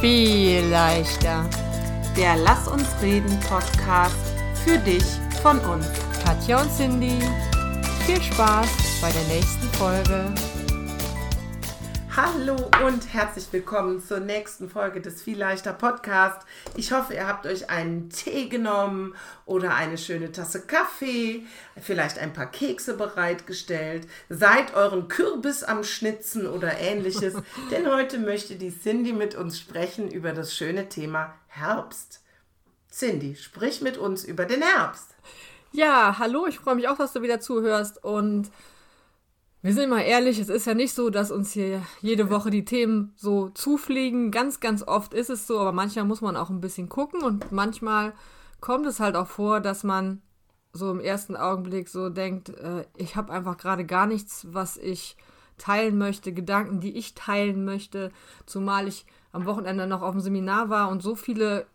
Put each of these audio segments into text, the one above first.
viel leichter. Der Lass uns reden Podcast für dich von uns. Katja und Cindy, viel Spaß bei der nächsten Folge. Hallo und herzlich willkommen zur nächsten Folge des Viel leichter Podcast. Ich hoffe, ihr habt euch einen Tee genommen oder eine schöne Tasse Kaffee, vielleicht ein paar Kekse bereitgestellt, seid euren Kürbis am Schnitzen oder ähnliches, denn heute möchte die Cindy mit uns sprechen über das schöne Thema Herbst. Cindy, sprich mit uns über den Herbst. Ja, hallo, ich freue mich auch, dass du wieder zuhörst und wir sind mal ehrlich, es ist ja nicht so, dass uns hier jede Woche die Themen so zufliegen. Ganz, ganz oft ist es so, aber manchmal muss man auch ein bisschen gucken und manchmal kommt es halt auch vor, dass man so im ersten Augenblick so denkt, äh, ich habe einfach gerade gar nichts, was ich teilen möchte, Gedanken, die ich teilen möchte, zumal ich am Wochenende noch auf dem Seminar war und so viele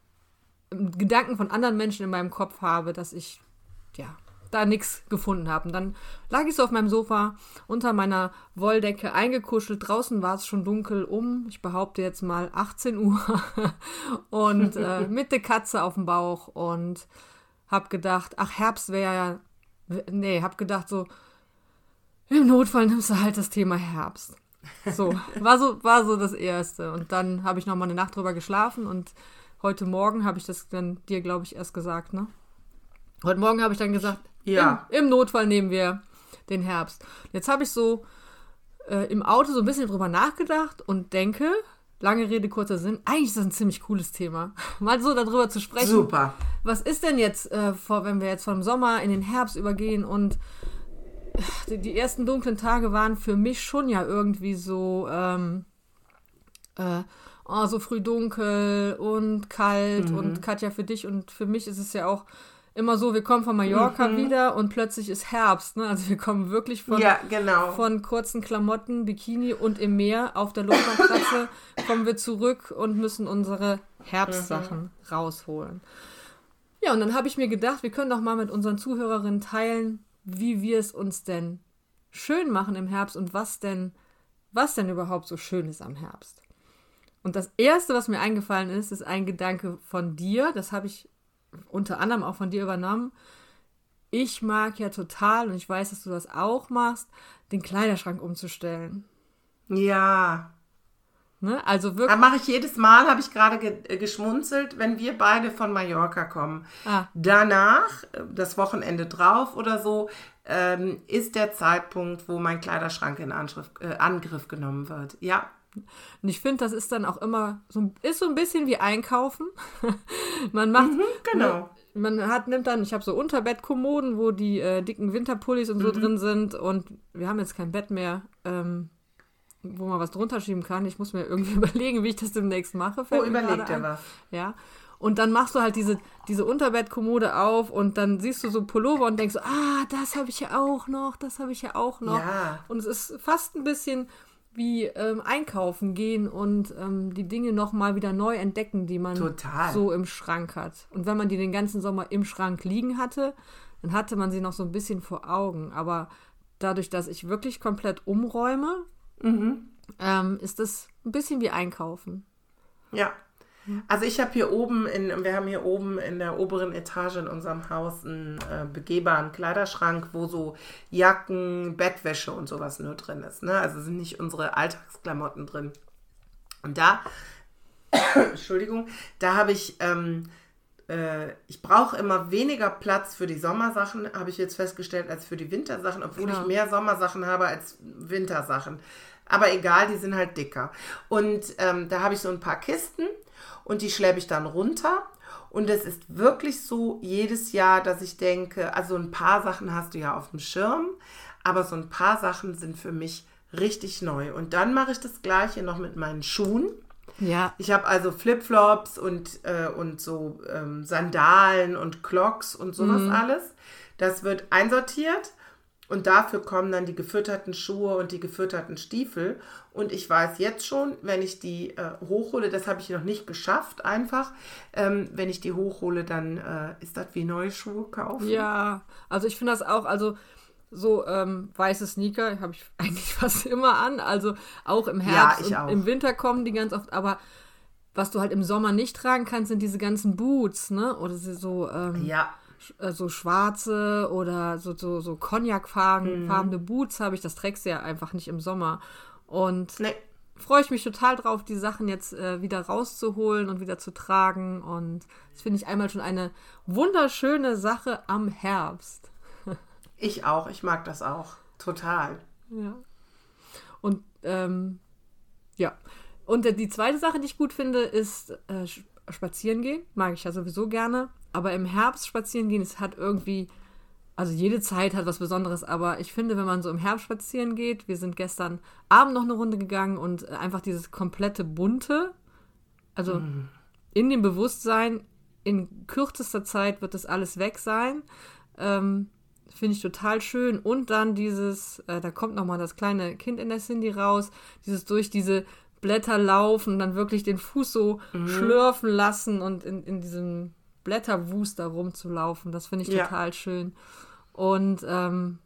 ähm, Gedanken von anderen Menschen in meinem Kopf habe, dass ich ja da nichts gefunden habe. Und dann lag ich so auf meinem Sofa unter meiner Wolldecke eingekuschelt. Draußen war es schon dunkel um, ich behaupte jetzt mal 18 Uhr und äh, mit der Katze auf dem Bauch und hab gedacht, ach Herbst wäre ja, nee, hab gedacht so, im Notfall nimmst du halt das Thema Herbst. So, war so, war so das Erste. Und dann habe ich noch mal eine Nacht drüber geschlafen und heute Morgen habe ich das dann dir, glaube ich, erst gesagt, ne? Heute Morgen habe ich dann gesagt, Ja. im, Im Notfall nehmen wir den Herbst. Jetzt habe ich so äh, im Auto so ein bisschen drüber nachgedacht und denke, lange Rede, kurzer Sinn, eigentlich ist das ein ziemlich cooles Thema. Mal so darüber zu sprechen. Super. Was ist denn jetzt, äh, vor, wenn wir jetzt vom Sommer in den Herbst übergehen und äh, die, die ersten dunklen Tage waren für mich schon ja irgendwie so, ähm, äh, oh, so früh dunkel und kalt Mhm. und Katja für dich und für mich ist es ja auch immer so, wir kommen von Mallorca Mhm. wieder und plötzlich ist Herbst, ne? Also wir kommen wirklich von, Ja, genau. von kurzen Klamotten, Bikini und im Meer auf der Luftmatratze kommen wir zurück und müssen unsere Herbstsachen rausholen. Ja, und dann habe ich mir gedacht, wir können doch mal mit unseren Zuhörerinnen teilen, wie wir es uns denn schön machen im Herbst und was denn, was denn überhaupt so schön ist am Herbst. Und das erste, was mir eingefallen ist, ist ein Gedanke von dir. Das habe ich unter anderem auch von dir übernommen. Ich mag ja total, und ich weiß, dass du das auch machst, den Kleiderschrank umzustellen. Ja. Ne? Also Da wirklich. mache ich jedes Mal, habe ich gerade ge äh, geschmunzelt, wenn wir beide von Mallorca kommen. Ah. Danach, äh, das Wochenende drauf oder so, ähm, ist der Zeitpunkt, wo mein Kleiderschrank in Angriff, äh, Angriff genommen wird. Ja, Und ich finde, das ist dann auch immer so, ein- ist so ein bisschen wie Einkaufen. man macht, genau. man hat, nimmt dann, ich habe so Unterbettkommoden, wo die äh, dicken Winterpullis und so Mhm. drin sind und wir haben jetzt kein Bett mehr, ähm, wo man was drunter schieben kann. Ich muss mir irgendwie überlegen, wie ich das demnächst mache. mir überlegt er was? Ja. Und dann machst du halt diese, diese Unterbettkommode auf und dann siehst du so Pullover und denkst so, ah, das habe ich ja auch noch, das habe ich ja auch noch. Ja. Und es ist fast ein bisschen wie ähm, einkaufen gehen und ähm, die Dinge nochmal wieder neu entdecken, die man Total. so im Schrank hat. Und wenn man die den ganzen Sommer im Schrank liegen hatte, dann hatte man sie noch so ein bisschen vor Augen. Aber dadurch, dass ich wirklich komplett umräume, Mhm. ähm, ist das ein bisschen wie einkaufen. Ja. Also ich habe hier oben, in, wir haben hier oben in der oberen Etage in unserem Haus einen äh, begehbaren Kleiderschrank, wo so Jacken, Bettwäsche und sowas nur drin ist. Ne? Also sind nicht unsere Alltagsklamotten drin. Und da, Entschuldigung, da habe ich, ähm, äh, ich brauche immer weniger Platz für die Sommersachen, habe ich jetzt festgestellt, als für die Wintersachen, obwohl Ja. ich mehr Sommersachen habe als Wintersachen. Aber egal, die sind halt dicker. Und ähm, da habe ich so ein paar Kisten und die schleppe ich dann runter. Und es ist wirklich so jedes Jahr, dass ich denke, also ein paar Sachen hast du ja auf dem Schirm, aber so ein paar Sachen sind für mich richtig neu. Und dann mache ich das gleiche noch mit meinen Schuhen. Ja, Ich habe also Flipflops und, äh, und so ähm, Sandalen und Clocks und sowas alles. Das wird einsortiert und dafür kommen dann die gefütterten Schuhe und die gefütterten Stiefel. Und ich weiß jetzt schon, wenn ich die äh, hochhole, das habe ich noch nicht geschafft, einfach. Ähm, wenn ich die hochhole, dann äh, ist das wie neue Schuhe kaufen. Ja, also ich finde das auch, also so ähm, weiße Sneaker habe ich eigentlich fast immer an, also auch im Herbst Ja, ich und auch. im Winter kommen die ganz oft, aber was du halt im Sommer nicht tragen kannst, sind diese ganzen Boots, ne? Oder so, ähm, Ja. Äh, so schwarze oder so, so, so Cognac-farbene Boots habe ich. Das trägst du ja einfach nicht im Sommer. Und Nee. freue ich mich total drauf, die Sachen jetzt äh, wieder rauszuholen und wieder zu tragen. Und das finde ich einmal schon eine wunderschöne Sache am Herbst. Ich auch. Ich mag das auch. Total. Ja. Und ähm, ja. Und äh, die zweite Sache, die ich gut finde, ist äh, spazieren gehen. Mag ich ja sowieso gerne. Aber im Herbst spazieren gehen, es hat irgendwie, also jede Zeit hat was Besonderes, aber ich finde, wenn man so im Herbst spazieren geht, wir sind gestern Abend noch eine Runde gegangen und äh, einfach dieses komplette Bunte, also in dem Bewusstsein, in kürzester Zeit wird das alles weg sein. Ähm, Finde ich total schön. Und dann dieses, äh, da kommt nochmal das kleine Kind in der Cindy raus, dieses durch diese Blätter laufen und dann wirklich den Fuß so schlürfen lassen und in, in diesem Blätterwust da rumzulaufen. Das finde ich Ja. total schön. Und ähm,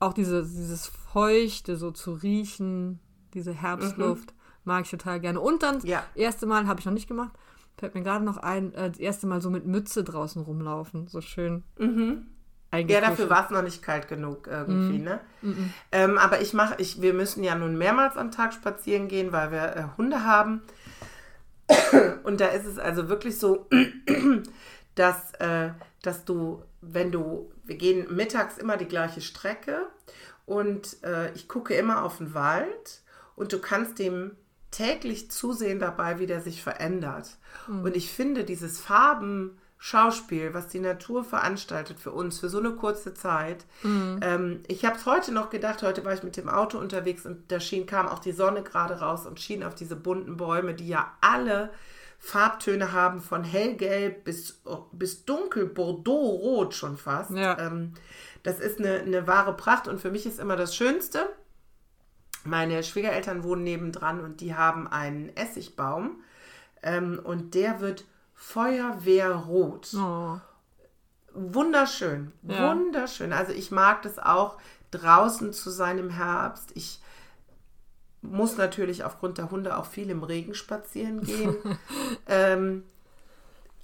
auch diese, dieses Feuchte so zu riechen, diese Herbstluft, mag ich total gerne. Und dann, Ja. erste Mal habe ich noch nicht gemacht, fällt mir gerade noch ein, äh, das erste Mal so mit Mütze draußen rumlaufen. So schön. Ja, dafür war es noch nicht kalt genug irgendwie, ne? Ähm, aber ich mache, ich, wir müssen ja nun mehrmals am Tag spazieren gehen, weil wir äh, Hunde haben. Und da ist es also wirklich so, dass, äh, dass du, wenn du, wir gehen mittags immer die gleiche Strecke und äh, ich gucke immer auf den Wald und du kannst dem täglich zusehen dabei, wie der sich verändert. Und ich finde dieses Farbenschauspiel, was die Natur veranstaltet für uns, für so eine kurze Zeit. Ähm, ich habe es heute noch gedacht, heute war ich mit dem Auto unterwegs und da schien, kam auch die Sonne gerade raus und schien auf diese bunten Bäume, die ja alle Farbtöne haben, von hellgelb bis, bis dunkel, Bordeaux-rot schon fast. Ja. Ähm, das ist eine, eine wahre Pracht und für mich ist immer das Schönste, meine Schwiegereltern wohnen nebendran und die haben einen Essigbaum ähm, und der wird feuerwehrrot. Oh. Wunderschön, Ja. wunderschön. Also ich mag das auch, draußen zu sein im Herbst. Ich muss natürlich aufgrund der Hunde auch viel im Regen spazieren gehen. ähm,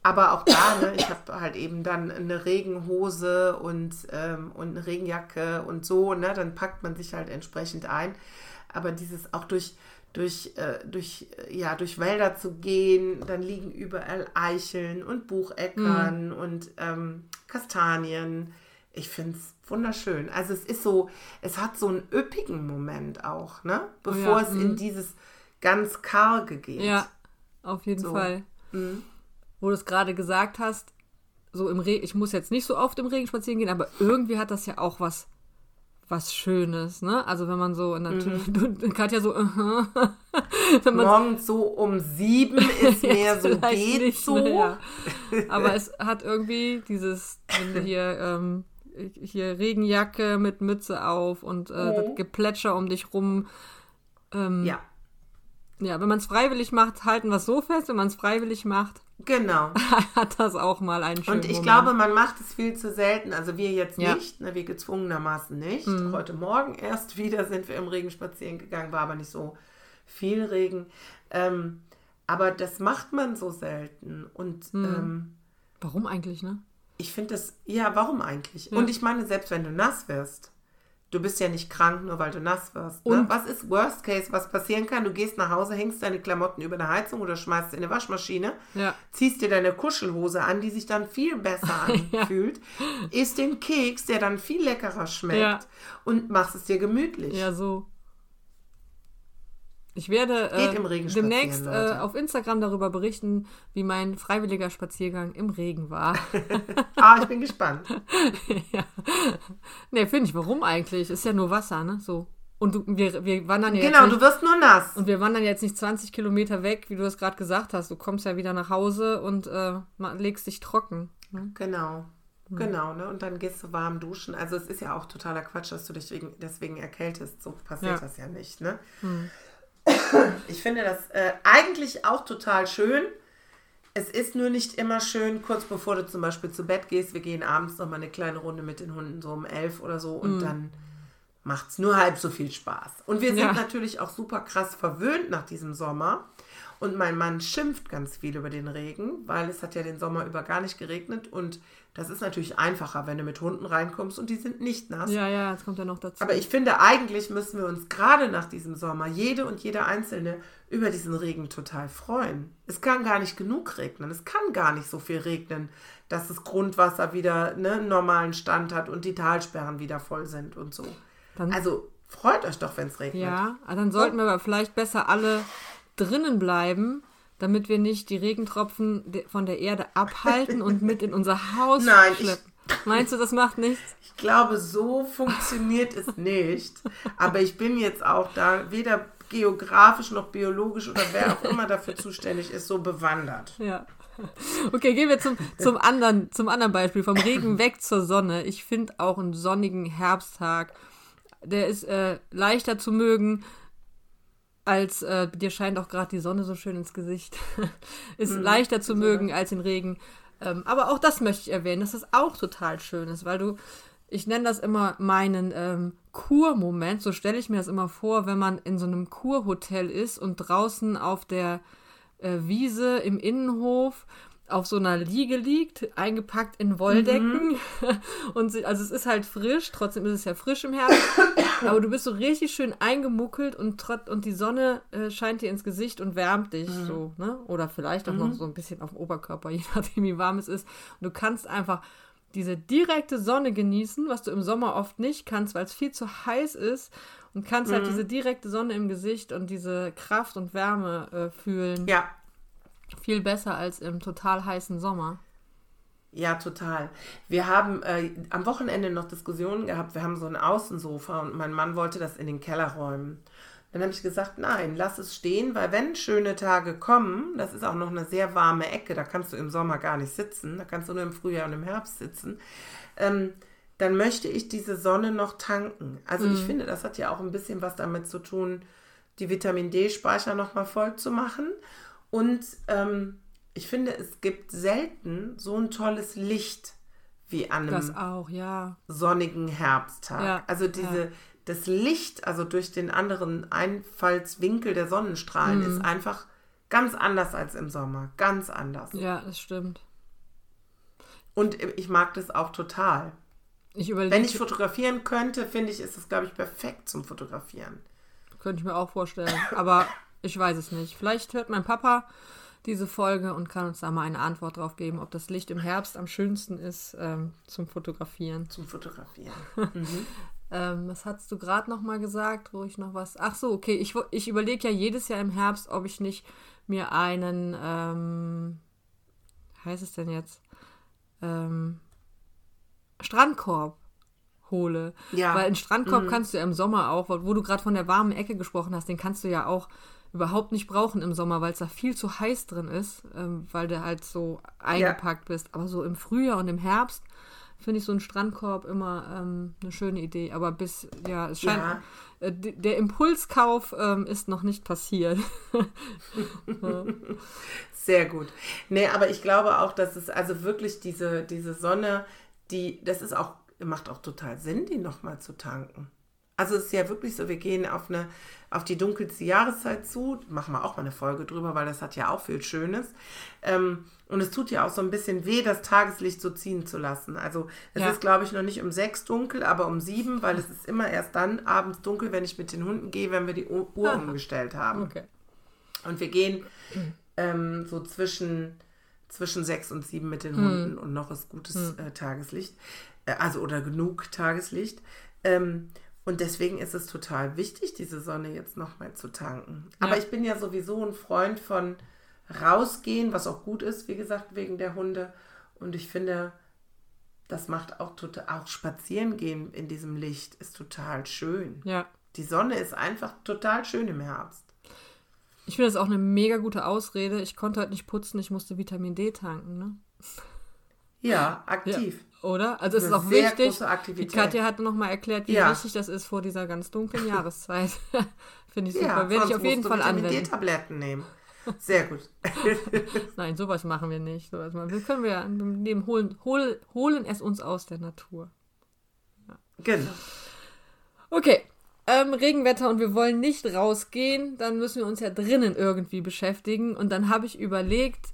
aber auch da, ne, ich habe halt eben dann eine Regenhose und, ähm, und eine Regenjacke und so, ne, dann packt man sich halt entsprechend ein. Aber dieses auch durch, durch, äh, durch, äh, ja, durch Wälder zu gehen, dann liegen überall Eicheln und Bucheckern und ähm, Kastanien. Ich finde es wunderschön. Also es ist so, es hat so einen üppigen Moment auch, ne? Bevor ja, es in dieses ganz karge geht. Ja, auf jeden So. Fall. Mhm. Wo du es gerade gesagt hast, so im Regen, ich muss jetzt nicht so oft im Regen spazieren gehen, aber irgendwie hat das ja auch was, was Schönes, ne? Also wenn man so, natürlich, Mhm. du, Katja so, aha. wenn man Morgens so um sieben ist mehr so geht nicht so. mehr. Aber es hat irgendwie dieses, wenn du hier, ähm, hier Regenjacke mit Mütze auf und äh, Mhm. das Geplätscher um dich rum. Ähm, Ja, ja, wenn man es freiwillig macht, halten wir es so fest. Wenn man es freiwillig macht, genau. hat das auch mal einen schönen Und ich Moment. glaube, man macht es viel zu selten. Also wir jetzt Ja. nicht, ne, wir gezwungenermaßen nicht. Heute Morgen erst wieder sind wir im Regen spazieren gegangen, war aber nicht so viel Regen. Ähm, aber das macht man so selten. Und ähm, Warum eigentlich, ne? ich finde das, ja, warum eigentlich? Und ich meine, selbst wenn du nass wirst, du bist ja nicht krank, nur weil du nass wirst. Ne? Und- Was ist Worst Case, was passieren kann? Du gehst nach Hause, hängst deine Klamotten über der Heizung oder schmeißt sie in eine Waschmaschine, Ja. ziehst dir deine Kuschelhose an, die sich dann viel besser anfühlt, isst den Keks, der dann viel leckerer schmeckt Ja. und machst es dir gemütlich. Ja, so. Ich werde äh, demnächst äh, auf Instagram darüber berichten, wie mein freiwilliger Spaziergang im Regen war. Ah, ich bin gespannt. ne, finde ich, warum eigentlich? Ist ja nur Wasser, ne? So. Und du, wir, wir wandern ja Genau, jetzt du nicht, wirst nur nass. und wir wandern jetzt nicht 20 Kilometer weg, wie du es gerade gesagt hast. Du kommst ja wieder nach Hause und äh, legst dich trocken. Ne? Genau. Genau, ne? Und dann gehst du warm duschen. Also es ist ja auch totaler Quatsch, dass du dich wegen, deswegen erkältest. So passiert Ja. das ja nicht, ne? Ich finde das äh, eigentlich auch total schön. Es ist nur nicht immer schön, kurz bevor du zum Beispiel zu Bett gehst. Wir gehen abends noch mal eine kleine Runde mit den Hunden, so um elf oder so. Und dann macht es nur halb so viel Spaß. Und wir sind Ja. natürlich auch super krass verwöhnt nach diesem Sommer. Und mein Mann schimpft ganz viel über den Regen, weil es hat ja den Sommer über gar nicht geregnet. Und das ist natürlich einfacher, wenn du mit Hunden reinkommst und die sind nicht nass. Ja, ja, das kommt ja noch dazu. Aber ich finde, eigentlich müssen wir uns gerade nach diesem Sommer, jede und jeder Einzelne, über diesen Regen total freuen. Es kann gar nicht genug regnen. Es kann gar nicht so viel regnen, dass das Grundwasser wieder ne, einen normalen Stand hat und die Talsperren wieder voll sind und so. Dann- also freut euch doch, wenn es regnet. Ja, dann sollten wir aber vielleicht besser alle drinnen bleiben, damit wir nicht die Regentropfen von der Erde abhalten und mit in unser Haus Nein, schleppen. Meinst du, das macht nichts? Ich glaube, so funktioniert es nicht. Aber ich bin jetzt auch da weder geografisch noch biologisch oder wer auch immer dafür zuständig ist, so bewandert. Ja. Okay, gehen wir zum, zum, anderen, zum anderen Beispiel. Vom Regen weg zur Sonne. Ich finde auch einen sonnigen Herbsttag, der ist äh, leichter zu mögen, als äh, dir scheint auch gerade die Sonne so schön ins Gesicht. ist leichter zu mögen als den Regen. Ähm, aber auch das möchte ich erwähnen, dass das auch total schön ist, weil du, ich nenne das immer meinen ähm, Kurmoment, so stelle ich mir das immer vor, wenn man in so einem Kurhotel ist und draußen auf der äh, Wiese im Innenhof auf so einer Liege liegt, eingepackt in Wolldecken. Und sie, also es ist halt frisch, trotzdem ist es ja frisch im Herbst. aber du bist so richtig schön eingemuckelt und, trot, und die Sonne äh, scheint dir ins Gesicht und wärmt dich so, ne? Oder vielleicht auch noch so ein bisschen auf dem Oberkörper, je nachdem, wie warm es ist. Und du kannst einfach diese direkte Sonne genießen, was du im Sommer oft nicht kannst, weil es viel zu heiß ist und kannst halt diese direkte Sonne im Gesicht und diese Kraft und Wärme äh, fühlen. Ja, Viel besser als im total heißen Sommer. Ja, total. Wir haben äh, am Wochenende noch Diskussionen gehabt. Wir haben so ein Außensofa und mein Mann wollte das in den Keller räumen. Dann habe ich gesagt, nein, lass es stehen, weil wenn schöne Tage kommen, das ist auch noch eine sehr warme Ecke, da kannst du im Sommer gar nicht sitzen, da kannst du nur im Frühjahr und im Herbst sitzen, ähm, dann möchte ich diese Sonne noch tanken. Also ich finde, das hat ja auch ein bisschen was damit zu tun, die Vitamin D-Speicher nochmal voll zu machen. Und ähm, ich finde, es gibt selten so ein tolles Licht wie an einem Das auch, ja. sonnigen Herbsttag. Ja, also diese, das Licht, also durch den anderen Einfallswinkel der Sonnenstrahlen, Mhm. ist einfach ganz anders als im Sommer. Ganz anders. Ja, das stimmt. Und ich mag das auch total. Ich Wenn ich fotografieren könnte, finde ich, ist es, glaube ich, perfekt zum Fotografieren. könnte ich mir auch vorstellen. Aber ich weiß es nicht. Vielleicht hört mein Papa diese Folge und kann uns da mal eine Antwort drauf geben, ob das Licht im Herbst am schönsten ist ähm, zum Fotografieren. Zum Fotografieren. Ähm, was hast du gerade noch mal gesagt, wo ich noch was... Ach so, okay. Ich, ich überlege ja jedes Jahr im Herbst, ob ich nicht mir einen... Ähm, wie heißt es denn jetzt? Ähm, Strandkorb hole. Ja. Weil einen Strandkorb kannst du ja im Sommer auch, wo du gerade von der warmen Ecke gesprochen hast, den kannst du ja auch überhaupt nicht brauchen im Sommer, weil es da viel zu heiß drin ist, ähm, weil du halt so eingepackt bist. Aber so im Frühjahr und im Herbst finde ich so einen Strandkorb immer ähm, eine schöne Idee. Aber bis, ja, es scheint, Ja. äh, der Impulskauf ähm, ist noch nicht passiert. Sehr gut. Nee, aber ich glaube auch, dass es also wirklich diese, diese Sonne, die, das ist auch, macht auch total Sinn, die nochmal zu tanken. Also es ist ja wirklich so, wir gehen auf eine, auf die dunkelste Jahreszeit zu, machen wir auch mal eine Folge drüber, weil das hat ja auch viel Schönes. Ähm, und es tut ja auch so ein bisschen weh, das Tageslicht so ziehen zu lassen. Also es Ja. ist, glaube ich, noch nicht um sechs dunkel, aber um sieben, weil es ist immer erst dann abends dunkel, wenn ich mit den Hunden gehe, wenn wir die Uhr Uhr umgestellt haben. Okay. Und wir gehen ähm, so zwischen, zwischen sechs und sieben mit den Hunden und noch ist gutes äh, Tageslicht. Äh, also oder genug Tageslicht. Ähm, und deswegen ist es total wichtig, diese Sonne jetzt nochmal zu tanken. Aber Ja. ich bin ja sowieso ein Freund von rausgehen, was auch gut ist, wie gesagt, wegen der Hunde. Und ich finde, das macht auch total, auch spazieren gehen in diesem Licht ist total schön. Ja. Die Sonne ist einfach total schön im Herbst. Ich finde das auch eine mega gute Ausrede. Ich konnte heute nicht putzen, ich musste Vitamin D tanken, ne? Ja, Ja. Oder? Also es ist auch sehr wichtig. große Aktivität. Die Katja hat noch mal erklärt, wie Ja. wichtig das ist vor dieser ganz dunklen Jahreszeit. Finde ich super. Ja, Werde ich auf jeden Fall anwenden. D-Tabletten nehmen. Sehr gut. Nein, sowas machen wir nicht. Sowas machen wir. können wir ja nehmen, holen, hol, holen es uns aus der Natur. genau. Okay, ähm, Regenwetter und wir wollen nicht rausgehen, dann müssen wir uns ja drinnen irgendwie beschäftigen. Und dann habe ich überlegt,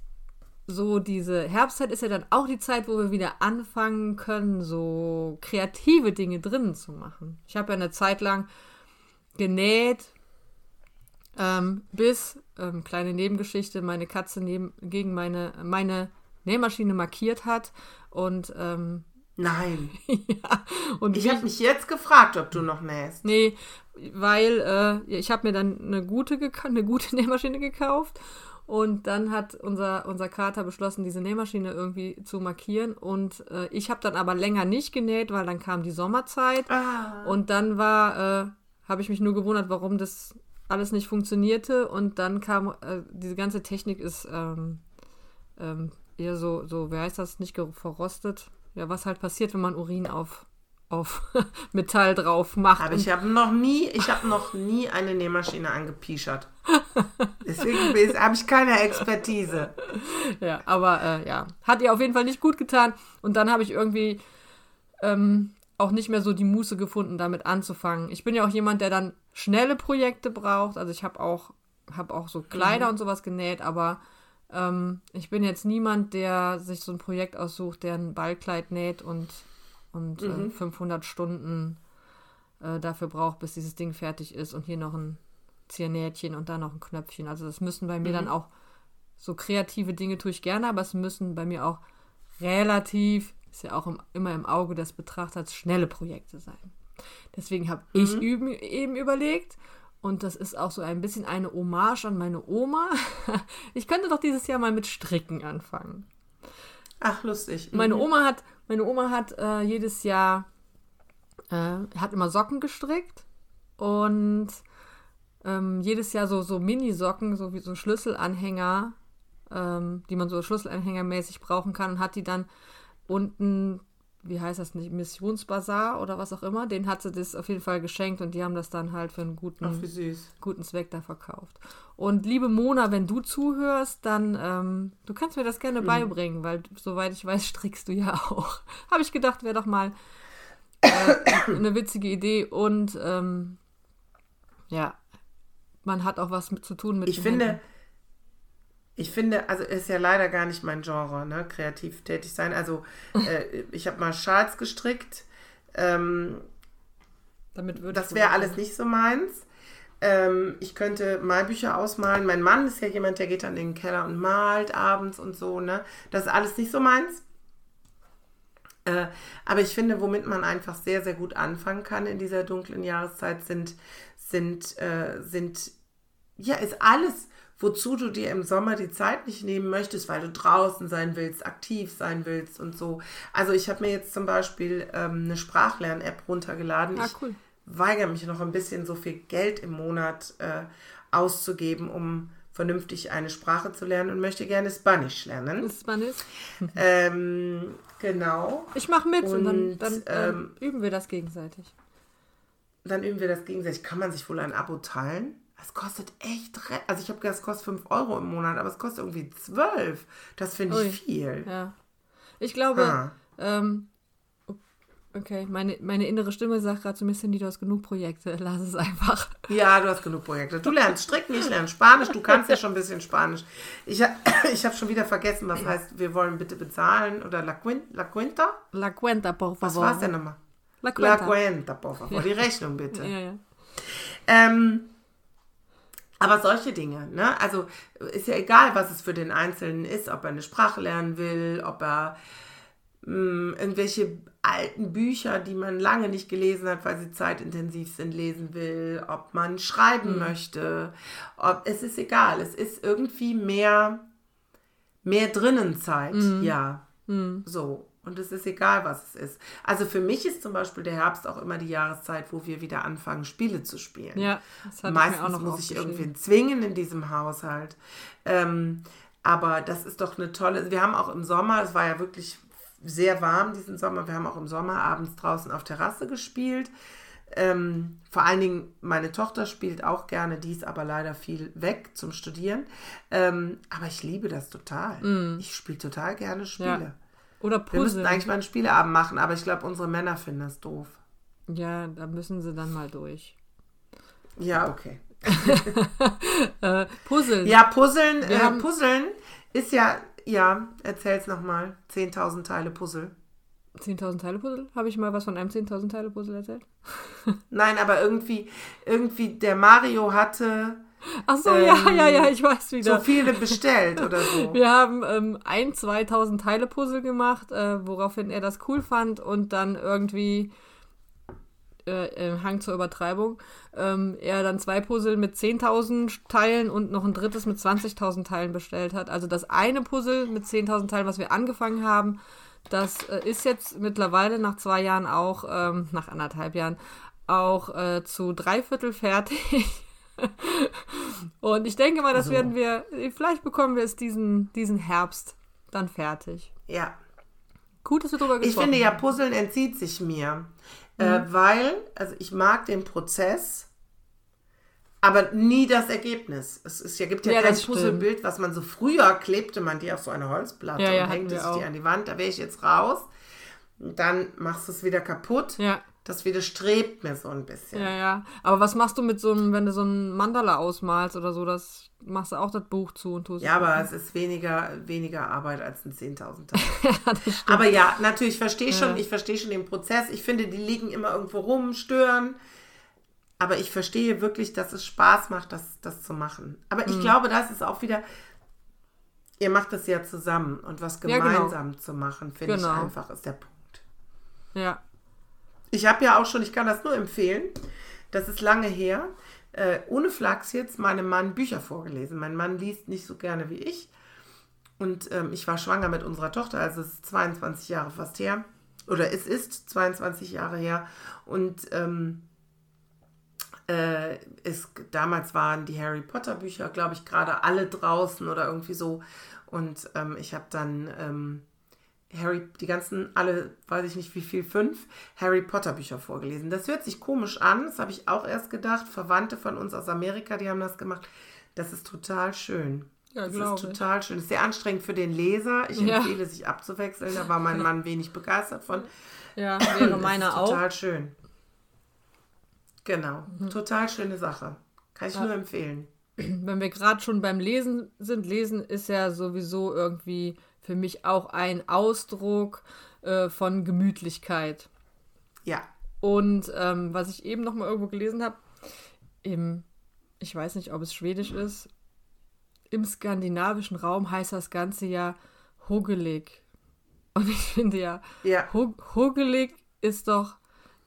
so diese Herbstzeit ist ja dann auch die Zeit, wo wir wieder anfangen können, so kreative Dinge drinnen zu machen. Ich habe ja eine Zeit lang genäht, ähm, bis, ähm, kleine Nebengeschichte, meine Katze neben, gegen meine, meine Nähmaschine markiert hat und ähm, Nein. ja, und Ich habe mich jetzt gefragt, ob du noch nähst. Nee, weil äh, ich habe mir dann eine gute, eine gute Nähmaschine gekauft und dann hat unser, unser Kater beschlossen, diese Nähmaschine irgendwie zu markieren und äh, ich habe dann aber länger nicht genäht, weil dann kam die Sommerzeit Ah. und dann war, äh, habe ich mich nur gewundert, warum das alles nicht funktionierte und dann kam, äh, diese ganze Technik ist ähm, ähm, eher so, so, wie heißt das, nicht verrostet. Ja, was halt passiert, wenn man Urin auf, auf Metall drauf macht. Aber ich habe noch nie, ich habe noch nie eine Nähmaschine angepischert. Deswegen habe ich keine Expertise. Ja, aber äh, ja, hat ihr auf jeden Fall nicht gut getan. Und dann habe ich irgendwie ähm, auch nicht mehr so die Muße gefunden, damit anzufangen. Ich bin ja auch jemand, der dann schnelle Projekte braucht. Also ich habe auch, hab auch so Kleider und sowas genäht, aber ähm, ich bin jetzt niemand, der sich so ein Projekt aussucht, der ein Ballkleid näht und, und äh, 500 Stunden äh, dafür braucht, bis dieses Ding fertig ist und hier noch ein Ziernähtchen und da noch ein Knöpfchen. Also das müssen bei mir dann auch so kreative Dinge tue ich gerne, aber es müssen bei mir auch relativ, ist ja auch im, immer im Auge des Betrachters, schnelle Projekte sein. Deswegen habe ich üben, eben überlegt, und das ist auch so ein bisschen eine Hommage an meine Oma. Ich könnte doch dieses Jahr mal mit Stricken anfangen. Ach, lustig. Meine Mhm. Oma hat, meine Oma hat äh, jedes Jahr, äh, hat immer Socken gestrickt und ähm, jedes Jahr so, so Mini-Socken, so wie so Schlüsselanhänger, ähm, die man so Schlüsselanhängermäßig brauchen kann und hat die dann unten, wie heißt das nicht, Missionsbazar oder was auch immer, den hat sie das auf jeden Fall geschenkt und die haben das dann halt für einen guten Ach, guten Zweck da verkauft. Und liebe Mona, wenn du zuhörst, dann ähm, du kannst mir das gerne beibringen, weil soweit ich weiß, strickst du ja auch. Habe ich gedacht, wäre doch mal äh, eine witzige Idee und ähm, ja, man hat auch was mit zu tun mit Ich finde, Händen. Ich finde, also ist ja leider gar nicht mein Genre, ne, kreativ tätig sein. Also äh, ich habe mal Schals gestrickt. Ähm, damit würde das wäre alles nicht so meins. Ähm, ich könnte Malbücher ausmalen. Mein Mann ist ja jemand, der geht dann in den Keller und malt abends und so, ne? Das ist alles nicht so meins. Äh, aber ich finde, womit man einfach sehr, sehr gut anfangen kann in dieser dunklen Jahreszeit, sind, sind, äh, sind, ja, ist alles, wozu du dir im Sommer die Zeit nicht nehmen möchtest, weil du draußen sein willst, aktiv sein willst und so. Also ich habe mir jetzt zum Beispiel ähm, eine Sprachlern-App runtergeladen. Ah, ich cool. weigere mich noch ein bisschen so viel Geld im Monat äh, auszugeben, um vernünftig eine Sprache zu lernen und möchte gerne Spanisch lernen. Ist. Ähm, genau. Ich mache mit und, dann, Und, dann ähm, üben wir das gegenseitig. Dann üben wir das gegenseitig. Kann man sich wohl ein Abo teilen? Das kostet echt, also ich habe gedacht, es kostet 5 Euro im Monat, aber es kostet irgendwie 12. Das finde ich viel. Ja. Ich glaube, Ah. ähm, okay, meine, meine innere Stimme sagt gerade zu mir, Cindy, du hast genug Projekte, lass es einfach. Ja, du hast genug Projekte. Du lernst Stricken, ich lerne Spanisch. Du kannst ja schon ein bisschen Spanisch. Ich, ich habe schon wieder vergessen, was heißt, wir wollen bitte bezahlen. Oder La, Quin La Cuenta? La cuenta, por Was favor. war es denn nochmal? La La cuenta. Por favor. Die Rechnung bitte. Ja, ja. Ähm, aber solche Dinge, ne? Also ist ja egal, was es für den Einzelnen ist, ob er eine Sprache lernen will, ob er mh, irgendwelche alten Bücher, die man lange nicht gelesen hat, weil sie zeitintensiv sind, lesen will, ob man schreiben möchte, ob es ist egal. Es ist irgendwie mehr, mehr Drinnenzeit, ja. So. Und es ist egal, was es ist. Also für mich ist zum Beispiel der Herbst auch immer die Jahreszeit, wo wir wieder anfangen, Spiele zu spielen. Ja, das hatte Meistens ich mir auch noch muss ich irgendwen zwingen in diesem Haushalt. Ähm, aber das ist doch eine tolle. Wir haben auch im Sommer, es war ja wirklich sehr warm diesen Sommer, wir haben auch im Sommer abends draußen auf Terrasse gespielt. Ähm, vor allen Dingen, meine Tochter spielt auch gerne, die ist aber leider viel weg zum Studieren. Ähm, aber ich liebe das total. Ich spiele total gerne Spiele. Mm. Ja. Oder Wir müssten Puzzle. eigentlich mal einen Spieleabend machen, aber ich glaube, unsere Männer finden das doof. Ja, da müssen sie dann mal durch. Ja, okay. äh, Puzzeln. Ja, Puzzeln, Wir äh, haben- Puzzeln ist ja, ja, erzähl's nochmal. 10.000 Teile Puzzle. 10.000 Teile Puzzle? Habe ich mal was von einem 10.000 Teile Puzzle erzählt? Nein, aber irgendwie, irgendwie, der Mario hatte Ach so, ja, Ähm, ja, ja, ich weiß so wieder. viele bestellt oder so. Wir haben ähm, ein 2000 Teile Puzzle gemacht, äh, woraufhin er das cool fand und dann irgendwie äh, äh, Hang zur Übertreibung. Ähm, er dann zwei Puzzle mit 10.000 Teilen und noch ein drittes mit 20.000 Teilen bestellt hat. Also das eine Puzzle mit 10.000 Teilen, was wir angefangen haben, das äh, ist jetzt mittlerweile nach zwei Jahren auch, ähm, nach anderthalb Jahren, auch äh, zu dreiviertel fertig. Und ich denke mal, das So. werden wir, vielleicht bekommen wir es diesen, diesen Herbst dann fertig. Ja. Gut, dass wir drüber Ich gesprochen finde ja, haben. Puzzeln entzieht sich mir. Äh, weil, also ich mag den Prozess, aber nie das Ergebnis. Es ist, ja, gibt ja, Ja, kein. Puzzlebild, was man so früher klebte, man die auf so eine Holzplatte Ja, ja, und hatten hängte sich die an die Wand, da wäre ich jetzt raus. Dann machst du es wieder kaputt. Ja, Das widerstrebt mir so ein bisschen. ja, ja. Aber was machst du mit so einem, wenn du so ein Mandala ausmalst oder so, das machst du auch das Buch zu und tust Ja, aber es ist weniger, weniger Arbeit als ein 10.000 Teil. ja, das stimmt. Aber ja, natürlich, ich verstehe schon, Ja. ich verstehe schon den Prozess. Ich finde, die liegen immer irgendwo rum, stören. Aber ich verstehe wirklich, dass es Spaß macht, das, das zu machen. Aber Mhm. ich glaube, das ist auch wieder, ihr macht es ja zusammen und was Ja, genau. gemeinsam zu machen, finde Genau. ich einfach, ist der Punkt. Ja, Ich habe ja auch schon, ich kann das nur empfehlen, das ist lange her, äh, ohne Flachs jetzt meinem Mann Bücher vorgelesen. Mein Mann liest nicht so gerne wie ich. Und ähm, ich war schwanger mit unserer Tochter, also es ist 22 Jahre fast her. Oder es ist 22 Jahre her. Und ähm, äh, es, damals waren die Harry Potter Bücher, glaube ich, gerade alle draußen oder irgendwie so. Und ähm, ich habe dann ähm, Harry, die ganzen, alle, weiß ich nicht wie viel, fünf Harry Potter Bücher vorgelesen. Das hört sich komisch an, das habe ich auch erst gedacht. Verwandte von uns aus Amerika, die haben das gemacht. Das ist total schön. Ja, das ist ich. total schön. Das ist sehr anstrengend für den Leser. Ich Ja. empfehle, sich abzuwechseln. Da war mein Mann wenig begeistert von. ja, wäre Das meiner ist auch. total schön. Genau. Mhm. Total schöne Sache. Kann ich nur empfehlen. Wenn wir gerade schon beim Lesen sind, Lesen ist ja sowieso irgendwie für mich auch ein Ausdruck äh, von Gemütlichkeit. Ja. Und ähm, was ich eben noch mal irgendwo gelesen habe, im, ich weiß nicht, ob es schwedisch ist, im skandinavischen Raum heißt das Ganze ja hogelig. Und ich finde ja, Ja. ho hogelig ist doch,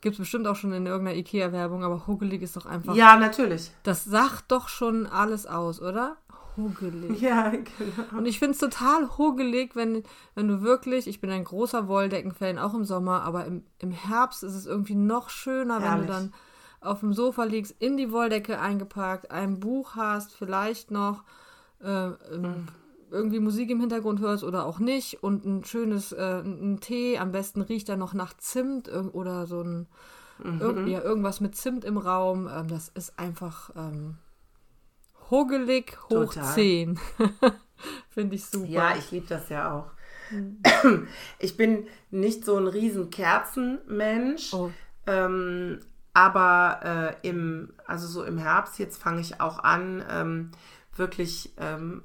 gibt es bestimmt auch schon in irgendeiner Ikea-Werbung, aber hogelig ist doch einfach, Ja, natürlich. das sagt doch schon alles aus, oder? Hogelig. Ja, genau. Und ich finde es total hogelig, wenn, wenn du wirklich, ich bin ein großer Wolldeckenfan, auch im Sommer, aber im, im Herbst ist es irgendwie noch schöner, wenn Herrlich. du dann auf dem Sofa liegst, in die Wolldecke eingepackt, ein Buch hast, vielleicht noch äh, ähm, irgendwie Musik im Hintergrund hörst oder auch nicht und ein schönes, äh, ein Tee, am besten riecht er noch nach Zimt oder so ein, irg ja, irgendwas mit Zimt im Raum. Ähm, das ist einfach ähm, hogelig hoch Total. 10. Finde ich super. Ja, ich liebe das ja auch. Hm. Ich bin nicht so ein riesen Kerzenmensch, Oh. ähm, aber äh, im, also so im Herbst, jetzt fange ich auch an, ähm, wirklich, ähm,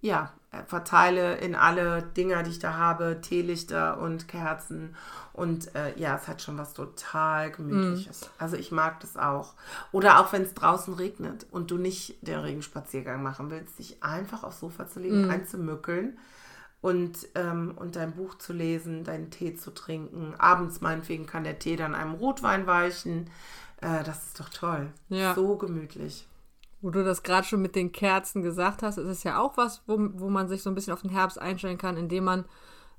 ja, verteile in alle Dinger, die ich da habe, Teelichter und Kerzen. Und äh, ja, es hat schon was total Gemütliches. Hm. Also ich mag das auch. Oder auch wenn es draußen regnet und du nicht den Regenspaziergang machen willst, dich einfach aufs Sofa zu legen, Hm. einzumückeln und, ähm, und dein Buch zu lesen, deinen Tee zu trinken. Abends meinetwegen kann der Tee dann einem Rotwein weichen. Äh, das ist doch toll. Ja. So gemütlich. Wo du das gerade schon mit den Kerzen gesagt hast, ist es ja auch was, wo, wo man sich so ein bisschen auf den Herbst einstellen kann, indem man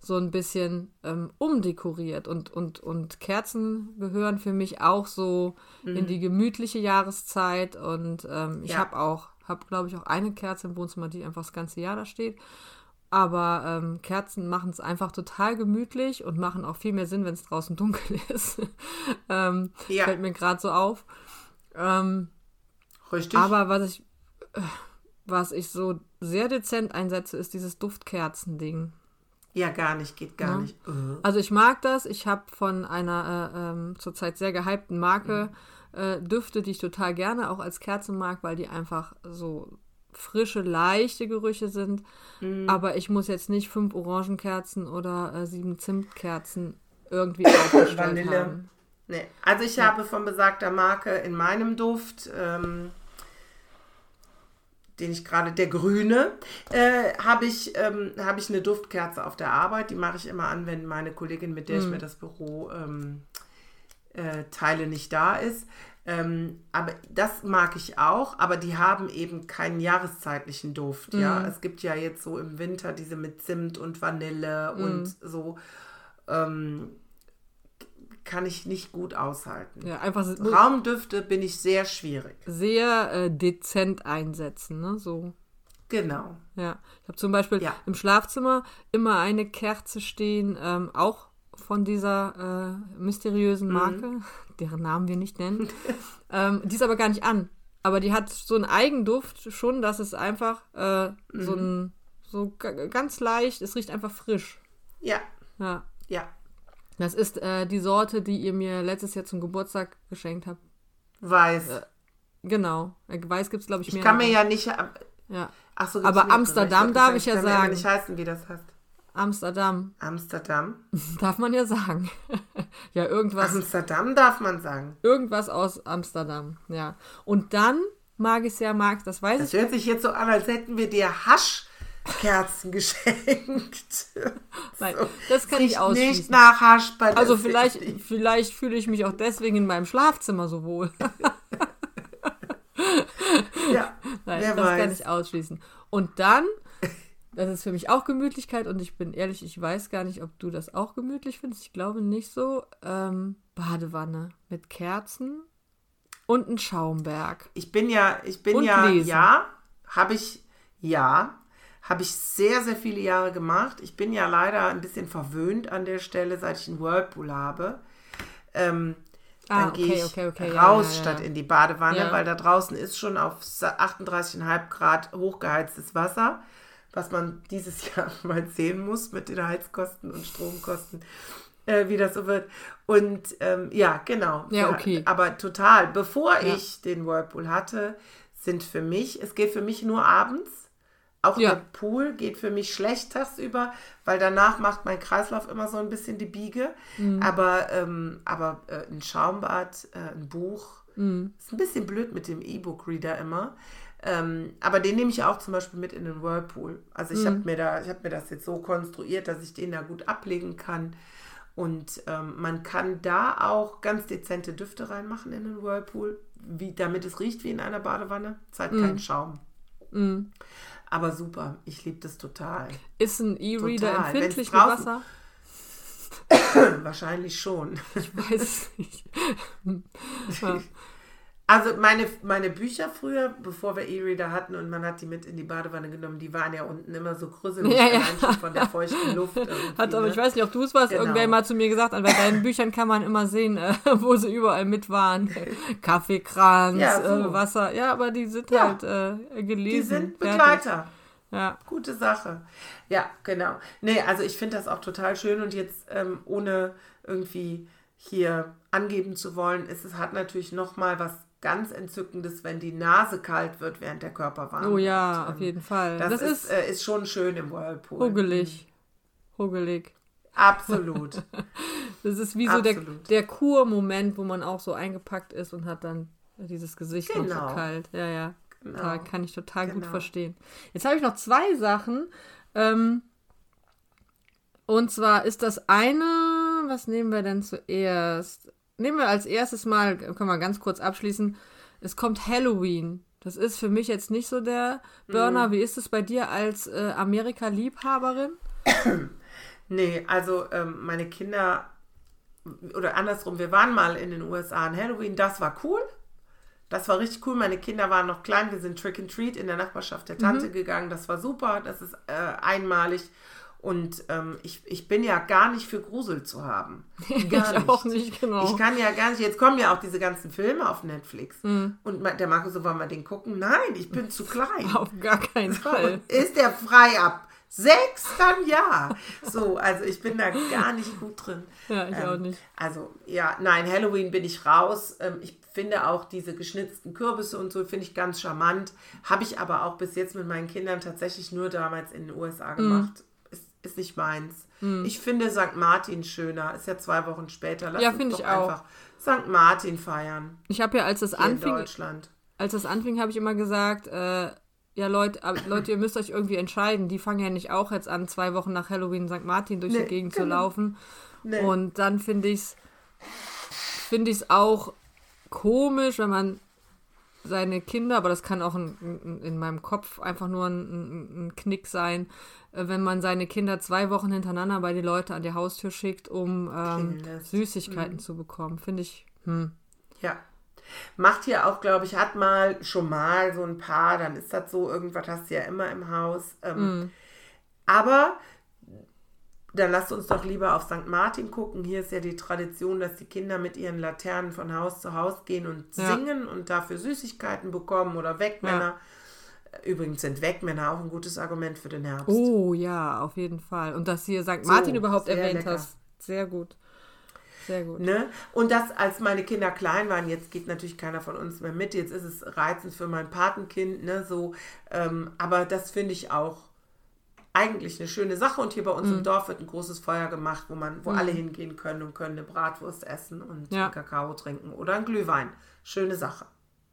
so ein bisschen ähm, umdekoriert. Und, und, und Kerzen gehören für mich auch so in die gemütliche Jahreszeit. Und ähm, ich Ja. habe auch, habe glaube ich auch eine Kerze im Wohnzimmer, die einfach das ganze Jahr da steht. Aber ähm, Kerzen machen es einfach total gemütlich und machen auch viel mehr Sinn, wenn es draußen dunkel ist. ähm, Ja. Fällt mir gerade so auf. Ähm, Richtig. aber was ich, äh, was ich so sehr dezent einsetze, ist dieses Duftkerzen-Ding. ja, gar nicht, geht gar Ja. nicht. Äh. Also ich mag das. Ich habe von einer äh, ähm, zurzeit sehr gehypten Marke äh, Düfte, die ich total gerne auch als Kerze mag, weil die einfach so frische, leichte Gerüche sind. Mhm. Aber ich muss jetzt nicht fünf Orangenkerzen oder äh, sieben Zimtkerzen irgendwie aufgestellt Vanille. haben. Nee. Also ich habe von besagter Marke in meinem Duft, ähm, den ich gerade, der grüne, äh, habe ich, ähm, habe ich eine Duftkerze auf der Arbeit. Die mache ich immer an, wenn meine Kollegin, mit der ich mir das Büro ähm, äh, teile, nicht da ist. Ähm, aber das mag ich auch, aber die haben eben keinen jahreszeitlichen Duft. Ja, es gibt ja jetzt so im Winter diese mit Zimt und Vanille und so. Ähm, kann ich nicht gut aushalten. Ja, einfach so- Raumdüfte bin ich sehr schwierig. sehr äh, dezent einsetzen, ne? So. Genau. Ja, ich habe zum Beispiel Ja. im Schlafzimmer immer eine Kerze stehen, ähm, auch von dieser äh, mysteriösen Marke, deren Namen wir nicht nennen. ähm, die ist aber gar nicht an. Aber die hat so einen Eigenduft schon, dass es einfach äh, so ein so ga- ganz leicht, es riecht einfach frisch. Ja, Ja. ja. Das ist äh, die Sorte, die ihr mir letztes Jahr zum Geburtstag geschenkt habt. Weiß. Genau. Äh, Weiß gibt es, glaube ich, ich mehr. kann mir ja nicht. ja. Ach so, Aber. Amsterdam darf ich ja sagen. aber nicht heißen, wie das heißt. Amsterdam. Amsterdam. Darf man ja sagen. ja, irgendwas. Amsterdam darf man sagen. Irgendwas aus Amsterdam, ja. Und dann mag ich es ja, Max, das weiß Das ich. hört sich jetzt so an, als hätten wir dir Haschkerzen geschenkt. Nein, das kann ich ausschließen. nicht nach Hasch bei also vielleicht, vielleicht fühle ich mich auch deswegen in meinem Schlafzimmer so wohl. Ja, Nein, das kann weiß. ich ausschließen. Und dann, das ist für mich auch Gemütlichkeit und ich bin ehrlich, ich weiß gar nicht, ob du das auch gemütlich findest. Ich glaube nicht so. Ähm, Badewanne mit Kerzen und ein Schaumberg. Ich bin ja, ich bin Und ja, lesen. ja, habe ich, ja, habe ich sehr, sehr viele Jahre gemacht. Ich bin ja leider ein bisschen verwöhnt an der Stelle, seit ich einen Whirlpool habe. Ähm, Ah, dann gehe okay, ich okay, okay, ja, raus ja, ja. statt in die Badewanne, Ja. weil da draußen ist schon auf 38,5 Grad hochgeheiztes Wasser, was man dieses Jahr mal sehen muss mit den Heizkosten und Stromkosten, äh, wie das so wird. Und ähm, ja, genau. Ja, okay. Aber total. Bevor Ja. ich den Whirlpool hatte, sind für mich, es geht für mich nur abends. Auch Ja. der Pool geht für mich schlecht tagsüber, weil danach macht mein Kreislauf immer so ein bisschen die Biege. Mhm. Aber, ähm, aber äh, ein Schaumbad, äh, ein Buch, Mhm. ist ein bisschen blöd mit dem E-Book-Reader immer. Ähm, aber den nehme ich auch zum Beispiel mit in den Whirlpool. Also Mhm. ich habe mir, da- ich hab mir das jetzt so konstruiert, dass ich den da gut ablegen kann. Und ähm, man kann da auch ganz dezente Düfte reinmachen in den Whirlpool, wie, damit es riecht wie in einer Badewanne. Es hat keinen Schaum. Mhm. Aber super, ich liebe das total. Ist ein E-Reader empfindlich mit Wasser? Wahrscheinlich schon. Ich weiß es nicht. Ja. Also meine, meine Bücher früher, bevor wir E-Reader hatten und man hat die mit in die Badewanne genommen, die waren ja unten immer so grüsselig, Ja, ja. von der feuchten Luft. Hat aber, ne? ich weiß nicht, ob du es warst, Genau. irgendwer mal zu mir gesagt hat, bei deinen Büchern kann man immer sehen, äh, wo sie überall mit waren. Kaffeekranz, Ja, so. äh, Wasser. Ja, aber die sind halt äh, gelesen. Die sind. Begleiter. Ja. Gute Sache. Ja, genau. Nee, also ich finde das auch total schön und jetzt ähm, ohne irgendwie hier angeben zu wollen, ist es hat natürlich noch mal was ganz Entzückendes, wenn die Nase kalt wird, während der Körper warm Oh ja, wird. auf jeden Fall. Das, Das, ist, ist äh, ist schon schön im Whirlpool. hugelig. Hugelig. Absolut. Das ist wie so der, Absolut. der Kur-Moment, wo man auch so eingepackt ist und hat dann dieses Gesicht noch Genau. so kalt. Ja, ja. Genau. Da kann ich total gut Genau. verstehen. Jetzt habe ich noch zwei Sachen. Ähm, und zwar ist das eine, was nehmen wir denn zuerst? Nehmen wir als erstes mal, können wir ganz kurz abschließen, es kommt Halloween. Das ist für mich jetzt nicht so der Burner. Mhm. Wie ist es bei dir als äh, Amerika-Liebhaberin? Nee, also ähm, meine Kinder, oder andersrum, wir waren mal in den USA an Halloween, das war cool. Das war richtig cool. Meine Kinder waren noch klein. Wir sind Trick and Treat in der Nachbarschaft der Tante gegangen. Das war super. Das ist äh, einmalig. Und ähm, ich, ich bin ja gar nicht für Grusel zu haben. Gar ich auch nicht, genau. Ich kann ja gar nicht. Jetzt kommen ja auch diese ganzen Filme auf Netflix. Mhm. Und der Marco so, wollen wir den gucken? Nein, ich bin zu klein. Auf gar keinen Fall. Ist der frei ab sechs, dann ja. So, also ich bin da gar nicht gut drin. Ja, ich auch nicht. Also, ja, nein, Halloween bin ich raus. Ähm, ich finde auch diese geschnitzten Kürbisse und so, finde ich ganz charmant. Habe ich aber auch bis jetzt mit meinen Kindern tatsächlich nur damals in den USA gemacht. Mm. Ist, nicht meins. Mm. Ich finde St. Martin schöner. Ist ja zwei Wochen später. Lass ja, finde ich auch. St. Martin feiern. Ich habe ja, als das anfing, als das anfing, habe ich immer gesagt, äh, ja Leute, Leute, ihr müsst euch irgendwie entscheiden. Die fangen ja nicht auch jetzt an, zwei Wochen nach Halloween St. Martin durch nee, die Gegend genau. zu laufen. Nee. Und dann finde ich es finde ich es auch komisch, wenn man seine Kinder, aber das kann auch in, in, in meinem Kopf einfach nur ein, ein, Knick sein, äh, wenn man seine Kinder zwei Wochen hintereinander bei den Leuten an die Haustür schickt, um ähm, Süßigkeiten mhm. zu bekommen. Finde ich. Hm. Ja. Macht hier auch, glaube ich, hat mal schon mal so ein paar, dann ist das so, irgendwas hast du ja immer im Haus. Ähm, mhm. Aber dann lasst uns doch lieber auf St. Martin gucken. Hier ist ja die Tradition, dass die Kinder mit ihren Laternen von Haus zu Haus gehen und ja. singen und dafür Süßigkeiten bekommen oder Wegmänner. Ja. Übrigens sind Wegmänner auch ein gutes Argument für den Herbst. Oh ja, auf jeden Fall. Und dass hier St. Martin so, überhaupt erwähnt lecker. hast. Sehr gut. Sehr gut. Ne? Und das, als meine Kinder klein waren, jetzt geht natürlich keiner von uns mehr mit, jetzt ist es reizend für mein Patenkind, ne, so, ähm, aber das finde ich auch eigentlich eine schöne Sache. Und hier bei uns mhm. im Dorf wird ein großes Feuer gemacht, wo man, wo mhm. alle hingehen können und können eine Bratwurst essen und ja. Kakao trinken oder ein Glühwein. Schöne Sache.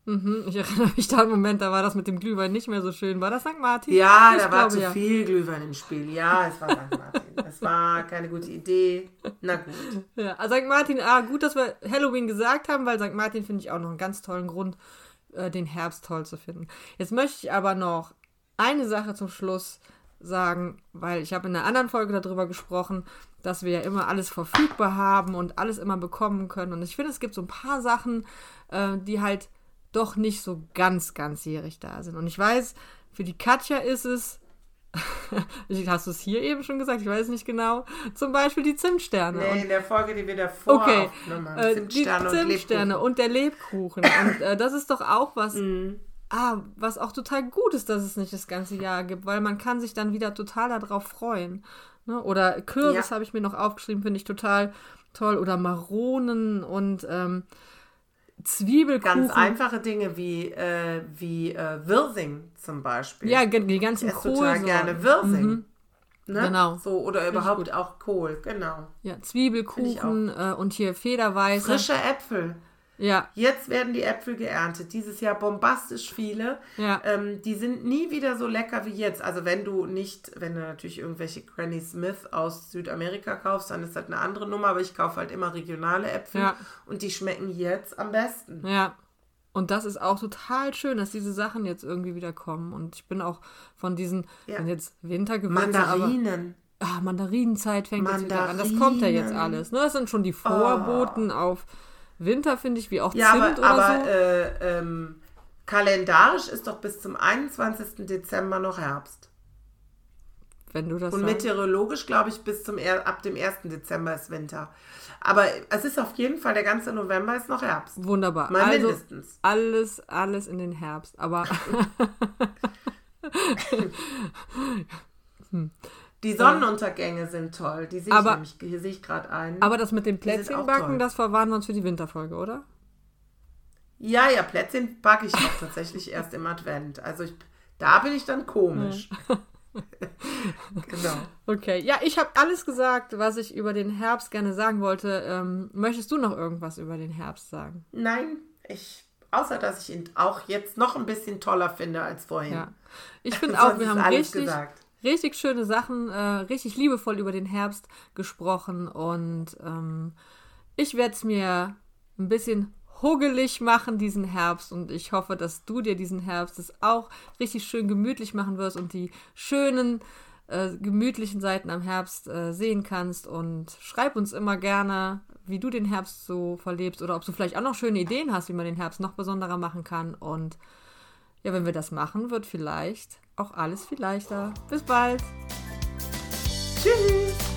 Mhm. Ich erinnere mich da einen Moment, da war das mit dem Glühwein nicht mehr so schön. War das St. Martin? Ja, ich da war zu ja. viel Glühwein im Spiel. Ja, es war St. Martin. Es war keine gute Idee. Na gut. Ja, also St. Martin, ah, gut, dass wir Halloween gesagt haben, weil St. Martin finde ich auch noch einen ganz tollen Grund, äh, den Herbst toll zu finden. Jetzt möchte ich aber noch eine Sache zum Schluss sagen, weil ich habe in einer anderen Folge darüber gesprochen, dass wir ja immer alles verfügbar haben und alles immer bekommen können. Und ich finde, es gibt so ein paar Sachen, äh, die halt doch nicht so ganz, ganzjährig da sind. Und ich weiß, für die Katja ist es, hast du es hier eben schon gesagt, ich weiß nicht genau, zum Beispiel die Zimtsterne. Nee, in der Folge, die wir davor okay, äh, Zimtsterne, die Zimtsterne und, und, der Lebkuchen. und äh, das ist doch auch was, mm ah, was auch total gut ist, dass es nicht das ganze Jahr gibt, weil man kann sich dann wieder total darauf freuen. Ne? Oder Kürbis ja. habe ich mir noch aufgeschrieben, finde ich total toll. Oder Maronen und ähm, Zwiebelkuchen. Ganz einfache Dinge wie, äh, wie äh, Wirsing zum Beispiel. Ja, die ganzen ich total gerne Wirsing. Mhm. Ne? Genau. So, oder überhaupt auch Kohl, genau. Ja, Zwiebelkuchen äh, und hier Federweiße. Frische Äpfel. Ja. Jetzt werden die Äpfel geerntet. Dieses Jahr bombastisch viele. Ja. Ähm, die sind nie wieder so lecker wie jetzt. Also wenn du nicht, wenn du natürlich irgendwelche Granny Smith aus Südamerika kaufst, dann ist das eine andere Nummer. Aber ich kaufe halt immer regionale Äpfel ja. und die schmecken jetzt am besten. Ja. Und das ist auch total schön, dass diese Sachen jetzt irgendwie wieder kommen. Und ich bin auch von diesen, ja. wenn jetzt Wintergewürze, Mandarinen. Aber, ah, Mandarinenzeit fängt Mandarinen. jetzt wieder an. Das kommt ja jetzt alles. Ne? Das sind schon die Vorboten oh. auf Winter, finde ich, wie auch ja, Zimt aber, oder aber, so. Äh, ähm, kalendarisch ist doch bis zum 21. Dezember noch Herbst. Wenn du das Und sagst. meteorologisch, glaube ich, bis zum ab dem 1. Dezember ist Winter. Aber es ist auf jeden Fall, der ganze November ist noch Herbst. Wunderbar. Mal also mindestens. Alles, alles in den Herbst. Aber. hm. Die Sonnenuntergänge sind toll. Die sehe ich nämlich, hier sehe ich gerade ein. Aber das mit dem Plätzchenbacken, das verwahren wir uns für die Winterfolge, oder? Ja, ja, Plätzchen backe ich auch tatsächlich erst im Advent. Also ich, da bin ich dann komisch. Ja. genau. Okay, ja, ich habe alles gesagt, was ich über den Herbst gerne sagen wollte. Ähm, möchtest du noch irgendwas über den Herbst sagen? Nein, ich außer dass ich ihn auch jetzt noch ein bisschen toller finde als vorhin. Ja. Ich finde auch, wir haben richtig, gesagt richtig schöne Sachen, äh, richtig liebevoll über den Herbst gesprochen und ähm, ich werde es mir ein bisschen huggelig machen diesen Herbst und ich hoffe, dass du dir diesen Herbst es auch richtig schön gemütlich machen wirst und die schönen äh, gemütlichen Seiten am Herbst äh, sehen kannst und schreib uns immer gerne, wie du den Herbst so verlebst oder ob du vielleicht auch noch schöne Ideen hast, wie man den Herbst noch besonderer machen kann und ja, wenn wir das machen, wird vielleicht auch alles viel leichter. Bis bald. Tschüss.